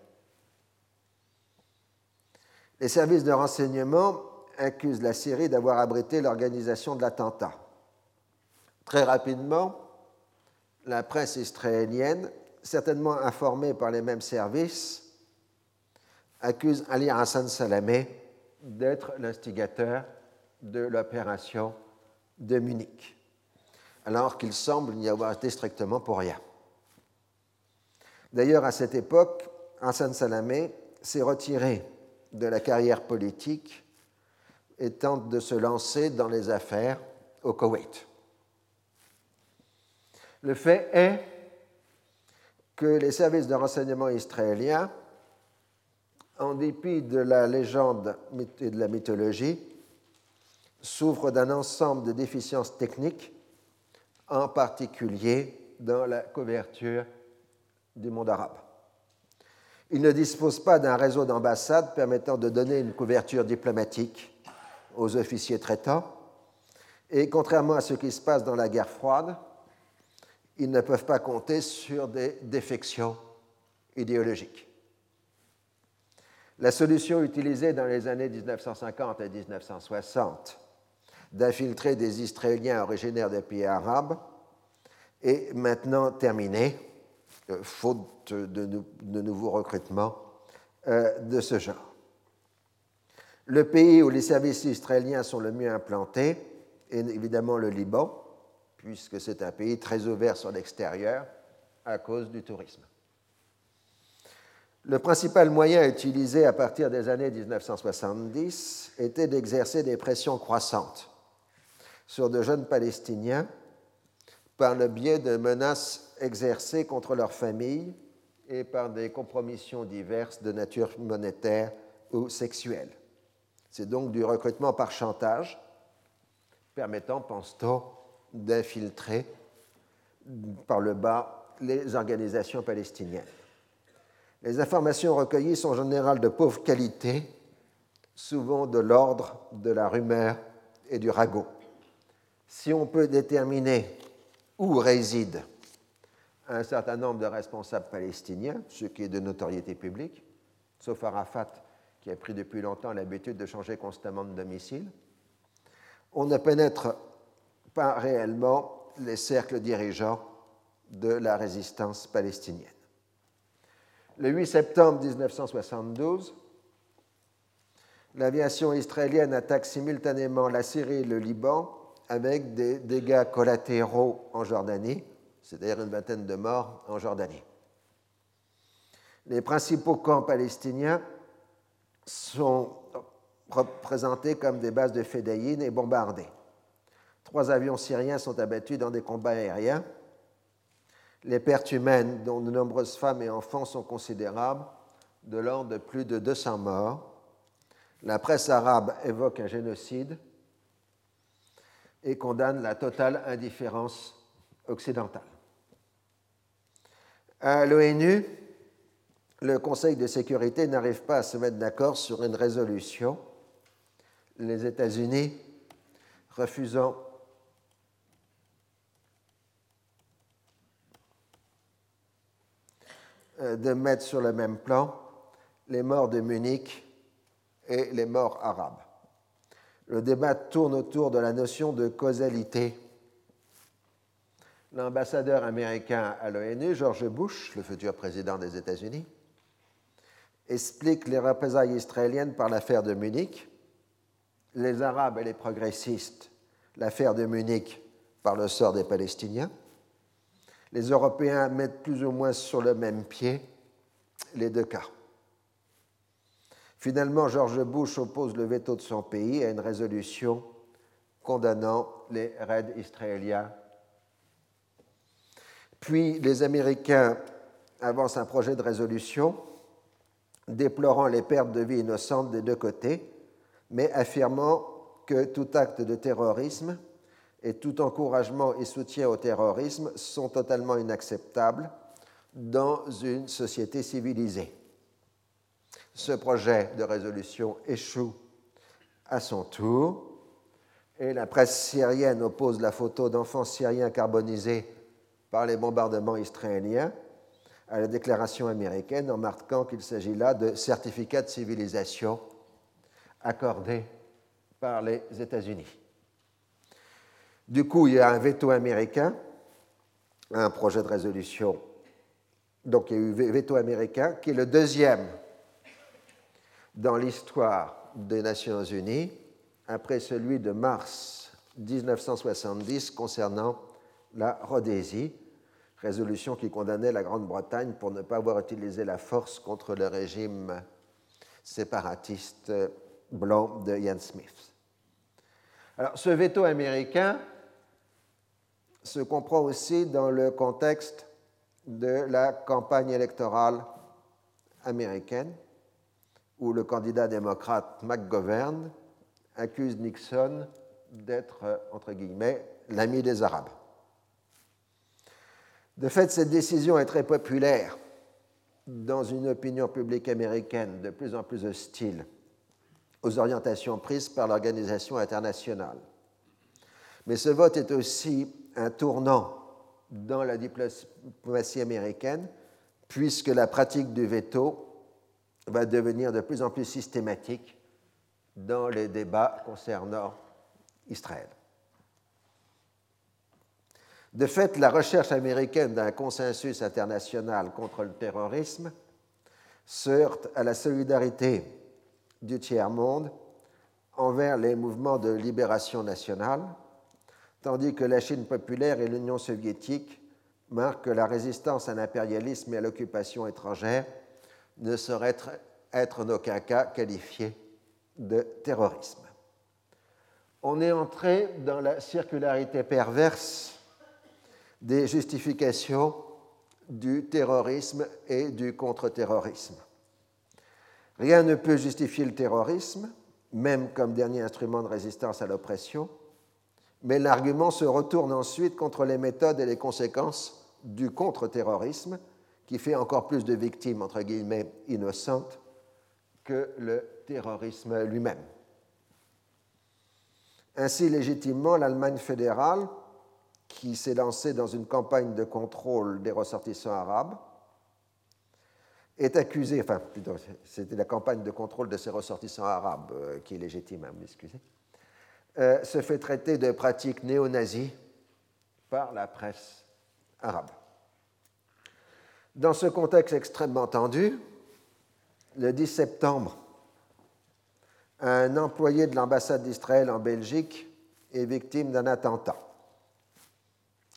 Les services de renseignement accusent la Syrie d'avoir abrité l'organisation de l'attentat. Très rapidement, la presse israélienne certainement informé par les mêmes services, accuse Ali Hassan Salamé d'être l'instigateur de l'opération de Munich, alors qu'il semble n'y avoir été strictement pour rien. D'ailleurs, à cette époque, Hassan Salamé s'est retiré de la carrière politique et tente de se lancer dans les affaires au Koweït. Le fait est que les services de renseignement israéliens, en dépit de la légende et de la mythologie, souffrent d'un ensemble de déficiences techniques, en particulier dans la couverture du monde arabe. Ils ne disposent pas d'un réseau d'ambassades permettant de donner une couverture diplomatique aux officiers traitants, et contrairement à ce qui se passe dans la guerre froide, ils ne peuvent pas compter sur des défections idéologiques. La solution utilisée dans les années 1950 et 1960 d'infiltrer des Israéliens originaires des pays arabes est maintenant terminée, euh, faute de, nouveaux recrutements euh, de ce genre. Le pays où les services israéliens sont le mieux implantés est évidemment le Liban, puisque c'est un pays très ouvert sur l'extérieur à cause du tourisme. Le principal moyen utilisé à partir des années 1970 était d'exercer des pressions croissantes sur de jeunes Palestiniens par le biais de menaces exercées contre leurs familles et par des compromissions diverses de nature monétaire ou sexuelle. C'est donc du recrutement par chantage, permettant, pense-t-on, d'infiltrer par le bas les organisations palestiniennes. Les informations recueillies sont en général de pauvre qualité, souvent de l'ordre de la rumeur et du ragot. Si on peut déterminer où résident un certain nombre de responsables palestiniens, ce qui est de notoriété publique, sauf Arafat qui a pris depuis longtemps l'habitude de changer constamment de domicile, on ne pénètre pas réellement les cercles dirigeants de la résistance palestinienne. Le 8 septembre 1972, l'aviation israélienne attaque simultanément la Syrie et le Liban avec des dégâts collatéraux en Jordanie, c'est-à-dire une vingtaine de morts en Jordanie. Les principaux camps palestiniens sont représentés comme des bases de fédéines et bombardés. Trois avions syriens sont abattus dans des combats aériens. Les pertes humaines, dont de nombreuses femmes et enfants, sont considérables, de l'ordre de plus de 200 morts. La presse arabe évoque un génocide et condamne la totale indifférence occidentale. À l'ONU, le Conseil de sécurité n'arrive pas à se mettre d'accord sur une résolution, les États-Unis refusant de mettre sur le même plan les morts de Munich et les morts arabes. Le débat tourne autour de la notion de causalité. L'ambassadeur américain à l'ONU, George Bush, le futur président des États-Unis, explique les représailles israéliennes par l'affaire de Munich, les Arabes et les progressistes l'affaire de Munich par le sort des Palestiniens, les Européens mettent plus ou moins sur le même pied les deux cas. Finalement, George Bush oppose le veto de son pays à une résolution condamnant les raids israéliens. Puis les Américains avancent un projet de résolution déplorant les pertes de vies innocentes des deux côtés, mais affirmant que tout acte de terrorisme et tout encouragement et soutien au terrorisme sont totalement inacceptables dans une société civilisée. Ce projet de résolution échoue à son tour et la presse syrienne oppose la photo d'enfants syriens carbonisés par les bombardements israéliens à la déclaration américaine en marquant qu'il s'agit là de certificats de civilisation accordés par les États-Unis. Du coup, il y a un veto américain, un projet de résolution Donc il y a eu veto américain, qui est le deuxième dans l'histoire des Nations Unies, après celui de mars 1970 concernant la Rhodésie, résolution qui condamnait la Grande-Bretagne pour ne pas avoir utilisé la force contre le régime séparatiste blanc de Ian Smith. Alors, ce veto américain se comprend aussi dans le contexte de la campagne électorale américaine, où le candidat démocrate McGovern accuse Nixon d'être, entre guillemets, l'ami des Arabes. De fait, cette décision est très populaire dans une opinion publique américaine de plus en plus hostile aux orientations prises par l'organisation internationale. Mais ce vote est aussi un tournant dans la diplomatie américaine, puisque la pratique du veto va devenir de plus en plus systématique dans les débats concernant Israël. De fait, la recherche américaine d'un consensus international contre le terrorisme se heurte à la solidarité du tiers-monde envers les mouvements de libération nationale, tandis que la Chine populaire et l'Union soviétique marquent que la résistance à l'impérialisme et à l'occupation étrangère ne saurait être, en aucun cas qualifiée de terrorisme. On est entré dans la circularité perverse des justifications du terrorisme et du contre-terrorisme. Rien ne peut justifier le terrorisme, même comme dernier instrument de résistance à l'oppression, mais l'argument se retourne ensuite contre les méthodes et les conséquences du contre-terrorisme, qui fait encore plus de victimes, entre guillemets, innocentes que le terrorisme lui-même. Ainsi, légitimement, l'Allemagne fédérale, qui s'est lancée dans une campagne de contrôle des ressortissants arabes, est accusée, enfin plutôt c'était la campagne de contrôle de ces ressortissants arabes euh, qui est légitime, hein, m'excuser, euh, se fait traiter de pratique néo-nazie par la presse arabe. Dans ce contexte extrêmement tendu, le 10 septembre, un employé de l'ambassade d'Israël en Belgique est victime d'un attentat.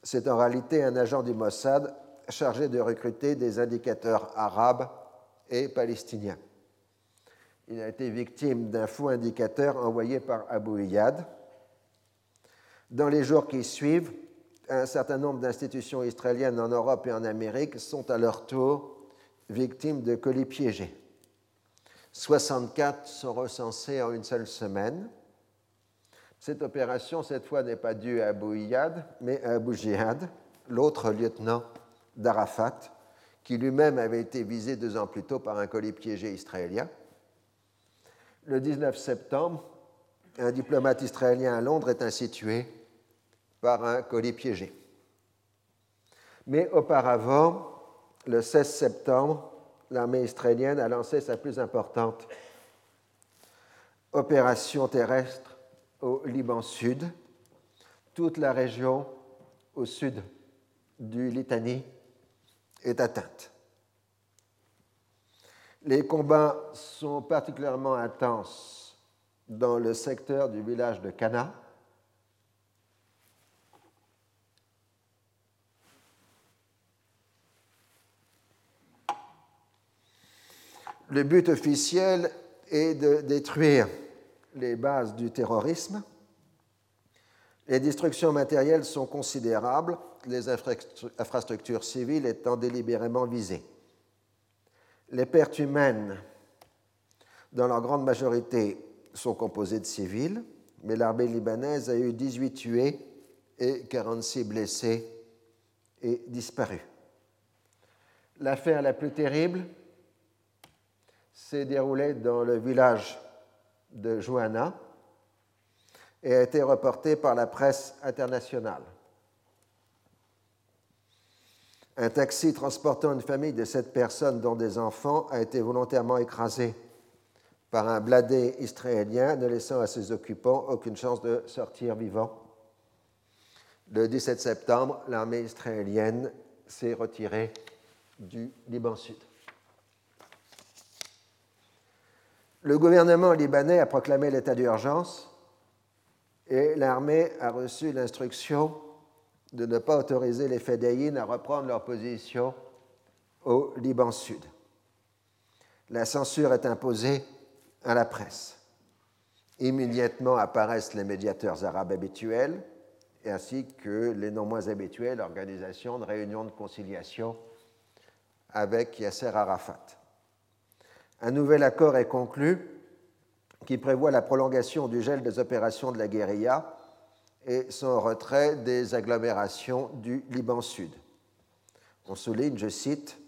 C'est en réalité un agent du Mossad chargé de recruter des indicateurs arabes et palestiniens. Il a été victime d'un faux indicateur envoyé par Abu Iyad. Dans les jours qui suivent, un certain nombre d'institutions israéliennes en Europe et en Amérique sont à leur tour victimes de colis piégés. 64 sont recensés en une seule semaine. Cette opération, cette fois, n'est pas due à Abu Iyad, mais à Abu Jihad, l'autre lieutenant d'Arafat, qui lui-même avait été visé deux ans plus tôt par un colis piégé israélien le 19 septembre, un diplomate israélien à Londres est institué par un colis piégé. Mais auparavant, le 16 septembre, l'armée israélienne a lancé sa plus importante opération terrestre au Liban Sud. Toute la région au sud du Litanie est atteinte. Les combats sont particulièrement intenses dans le secteur du village de Cana. Le but officiel est de détruire les bases du terrorisme. Les destructions matérielles sont considérables, les infrastructures civiles étant délibérément visées. Les pertes humaines, dans leur grande majorité, sont composées de civils, mais l'armée libanaise a eu 18 tués et 46 blessés et disparus. L'affaire la plus terrible s'est déroulée dans le village de Johanna et a été reportée par la presse internationale. Un taxi transportant une famille de sept personnes, dont des enfants, a été volontairement écrasé par un bladé israélien, ne laissant à ses occupants aucune chance de sortir vivants. Le 17 septembre, l'armée israélienne s'est retirée du Liban Sud. Le gouvernement libanais a proclamé l'état d'urgence et l'armée a reçu l'instruction de ne pas autoriser les Fédéines à reprendre leur position au Liban Sud. La censure est imposée à la presse. Immédiatement apparaissent les médiateurs arabes habituels, ainsi que les non moins habituelles organisations de réunions de conciliation avec Yasser Arafat. Un nouvel accord est conclu qui prévoit la prolongation du gel des opérations de la guérilla et son retrait des agglomérations du Liban Sud. On souligne, je cite,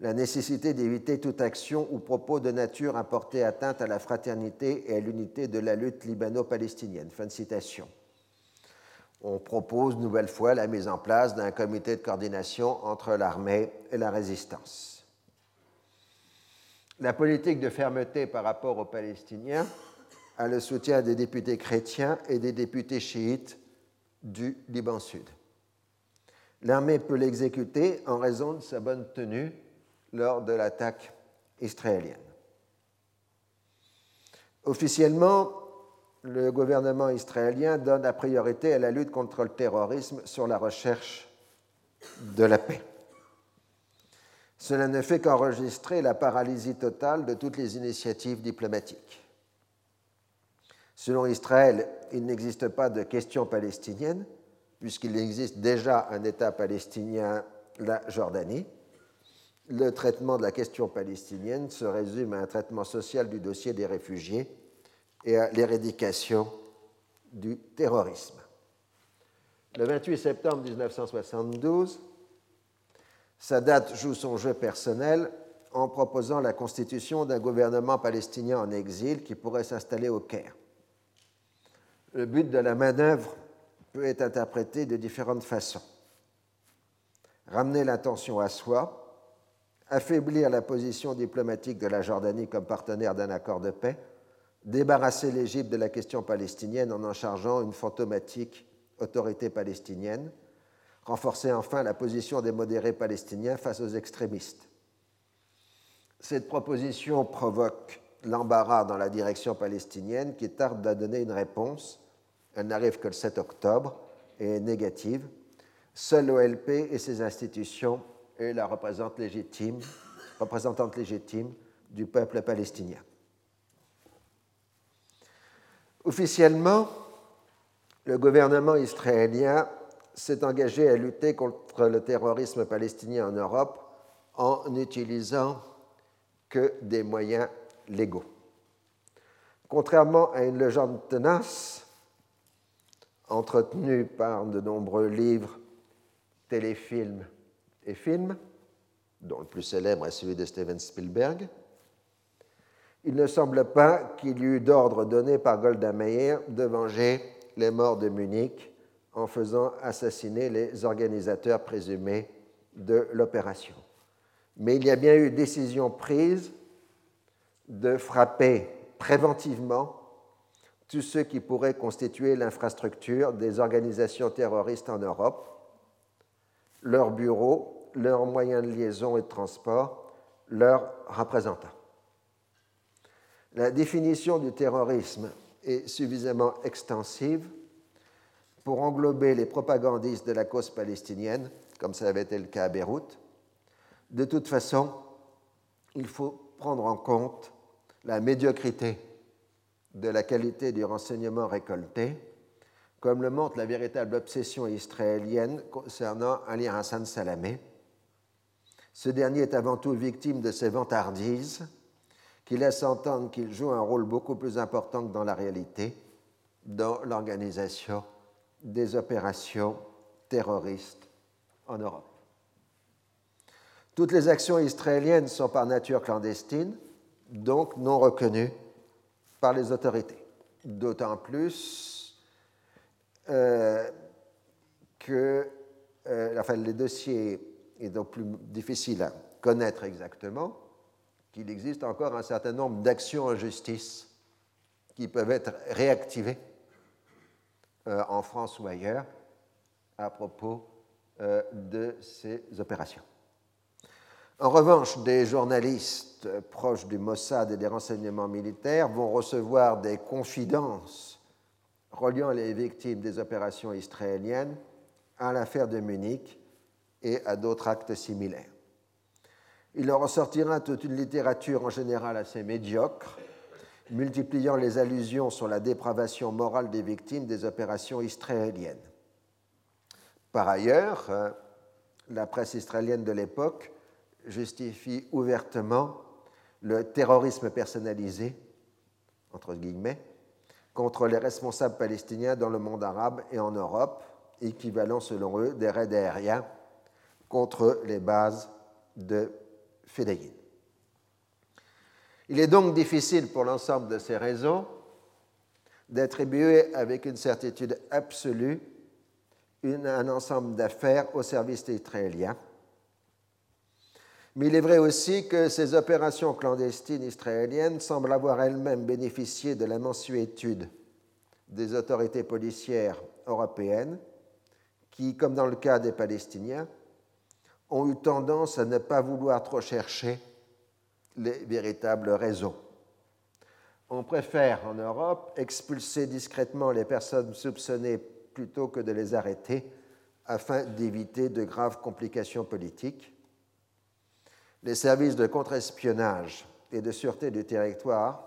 la nécessité d'éviter toute action ou propos de nature à porter atteinte à la fraternité et à l'unité de la lutte libano-palestinienne. Fin de citation on propose nouvelle fois la mise en place d'un comité de coordination entre l'armée et la résistance. La politique de fermeté par rapport aux Palestiniens a le soutien des députés chrétiens et des députés chiites du Liban Sud. L'armée peut l'exécuter en raison de sa bonne tenue lors de l'attaque israélienne. Officiellement, le gouvernement israélien donne la priorité à la lutte contre le terrorisme sur la recherche de la paix. Cela ne fait qu'enregistrer la paralysie totale de toutes les initiatives diplomatiques. Selon Israël, il n'existe pas de question palestinienne, puisqu'il existe déjà un État palestinien, la Jordanie. Le traitement de la question palestinienne se résume à un traitement social du dossier des réfugiés et à l'éradication du terrorisme. Le 28 septembre 1972, Sadat joue son jeu personnel en proposant la constitution d'un gouvernement palestinien en exil qui pourrait s'installer au Caire. Le but de la manœuvre peut être interprété de différentes façons. Ramener l'attention à soi, affaiblir la position diplomatique de la Jordanie comme partenaire d'un accord de paix, débarrasser l'Égypte de la question palestinienne en en chargeant une fantomatique autorité palestinienne, renforcer enfin la position des modérés palestiniens face aux extrémistes. Cette proposition provoque l'embarras dans la direction palestinienne qui tarde à donner une réponse. Elle n'arrive que le 7 octobre et est négative. Seul l'OLP et ses institutions est la représentante légitime, représentante légitime du peuple palestinien. Officiellement, le gouvernement israélien s'est engagé à lutter contre le terrorisme palestinien en Europe en n'utilisant que des moyens légaux. Contrairement à une légende tenace, entretenue par de nombreux livres, téléfilms et films, dont le plus célèbre est celui de Steven Spielberg, il ne semble pas qu'il y eut d'ordre donné par Golda Meir de venger les morts de Munich en faisant assassiner les organisateurs présumés de l'opération. Mais il y a bien eu décision prise de frapper préventivement tous ceux qui pourraient constituer l'infrastructure des organisations terroristes en Europe, leurs bureaux, leurs moyens de liaison et de transport, leurs représentants. La définition du terrorisme est suffisamment extensive pour englober les propagandistes de la cause palestinienne, comme ça avait été le cas à Beyrouth. De toute façon, il faut prendre en compte la médiocrité de la qualité du renseignement récolté, comme le montre la véritable obsession israélienne concernant Ali Hassan Salamé. Ce dernier est avant tout victime de ses vantardises qui laisse entendre qu'il joue un rôle beaucoup plus important que dans la réalité dans l'organisation des opérations terroristes en Europe. Toutes les actions israéliennes sont par nature clandestines, donc non reconnues par les autorités. D'autant plus euh, que euh, enfin, les dossiers est donc plus difficile à connaître exactement, qu'il existe encore un certain nombre d'actions en justice qui peuvent être réactivées euh, en France ou ailleurs à propos de ces opérations. En revanche, des journalistes proches du Mossad et des renseignements militaires vont recevoir des confidences reliant les victimes des opérations israéliennes à l'affaire de Munich et à d'autres actes similaires. Il en ressortira toute une littérature en général assez médiocre, multipliant les allusions sur la dépravation morale des victimes des opérations israéliennes. Par ailleurs, euh, la presse israélienne de l'époque justifie ouvertement le terrorisme personnalisé, entre guillemets, contre les responsables palestiniens dans le monde arabe et en Europe, équivalent selon eux des raids aériens contre les bases de Fédéine. Il est donc difficile pour l'ensemble de ces raisons d'attribuer avec une certitude absolue un ensemble d'affaires au service israélien. Mais il est vrai aussi que ces opérations clandestines israéliennes semblent avoir elles-mêmes bénéficié de la mensuétude des autorités policières européennes qui, comme dans le cas des Palestiniens, ont eu tendance à ne pas vouloir trop chercher les véritables raisons. On préfère en Europe expulser discrètement les personnes soupçonnées plutôt que de les arrêter afin d'éviter de graves complications politiques. Les services de contre-espionnage et de sûreté du territoire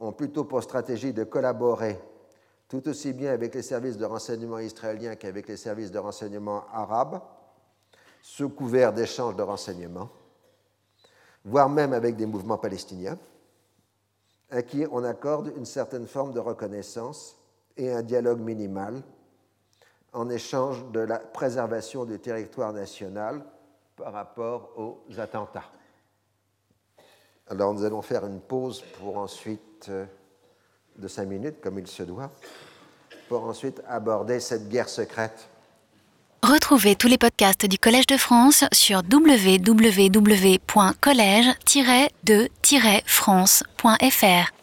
ont plutôt pour stratégie de collaborer tout aussi bien avec les services de renseignement israéliens qu'avec les services de renseignement arabes, sous couvert d'échanges de renseignements, voire même avec des mouvements palestiniens, à qui on accorde une certaine forme de reconnaissance et un dialogue minimal en échange de la préservation du territoire national par rapport aux attentats. Alors nous allons faire une pause pour ensuite euh, de cinq minutes, comme il se doit, pour ensuite aborder cette guerre secrète. Retrouvez tous les podcasts du Collège de France sur www.collège-de-france.fr.